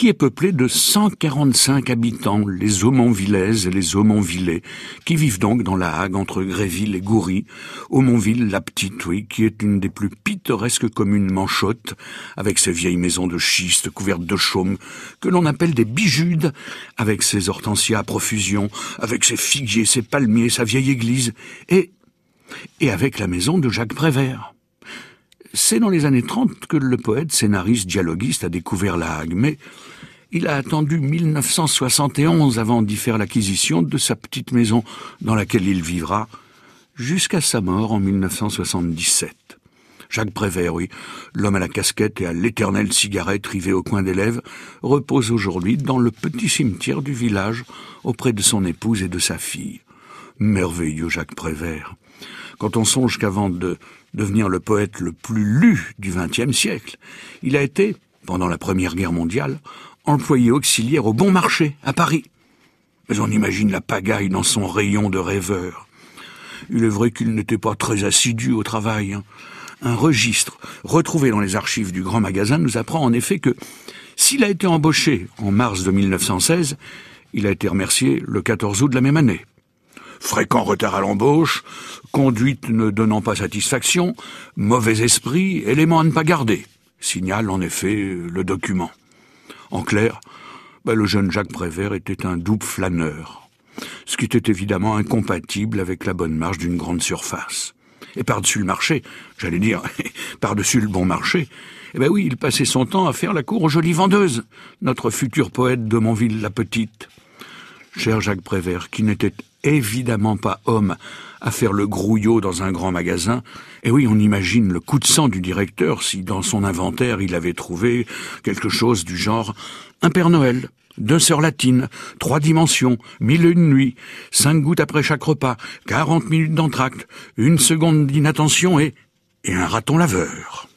qui est peuplé de 145 habitants, les Aumonvillaises et les Aumonvillais, qui vivent donc dans la Hague entre Gréville et Goury. Aumonville, la petite, oui, qui est une des plus pittoresques communes manchottes, avec ses vieilles maisons de schiste couvertes de chaume, que l'on appelle des bijudes, avec ses hortensias à profusion, avec ses figuiers, ses palmiers, sa vieille église, et, et avec la maison de Jacques Prévert. C'est dans les années 30 que le poète, scénariste, dialoguiste a découvert la Hague, mais il a attendu 1971 avant d'y faire l'acquisition de sa petite maison dans laquelle il vivra jusqu'à sa mort en 1977. Jacques Prévert, oui, l'homme à la casquette et à l'éternelle cigarette rivée au coin des lèvres, repose aujourd'hui dans le petit cimetière du village auprès de son épouse et de sa fille. Merveilleux Jacques Prévert. Quand on songe qu'avant de devenir le poète le plus lu du XXe siècle. Il a été, pendant la Première Guerre mondiale, employé auxiliaire au Bon Marché, à Paris. Mais on imagine la pagaille dans son rayon de rêveur. Il est vrai qu'il n'était pas très assidu au travail. Hein. Un registre retrouvé dans les archives du grand magasin nous apprend en effet que s'il a été embauché en mars de 1916, il a été remercié le 14 août de la même année fréquent retard à l'embauche, conduite ne donnant pas satisfaction, mauvais esprit, élément à ne pas garder, signale en effet le document. En clair, ben, le jeune Jacques Prévert était un double flâneur, ce qui était évidemment incompatible avec la bonne marche d'une grande surface. Et par-dessus le marché, j'allais dire, par-dessus le bon marché, eh ben oui, il passait son temps à faire la cour aux jolies vendeuses, notre futur poète de Montville la Petite. Cher Jacques Prévert, qui n'était évidemment pas homme à faire le grouillot dans un grand magasin. Et oui, on imagine le coup de sang du directeur si dans son inventaire il avait trouvé quelque chose du genre un Père Noël, deux sœurs latines, trois dimensions, mille une nuits, cinq gouttes après chaque repas, quarante minutes d'entracte, une seconde d'inattention et, et un raton laveur.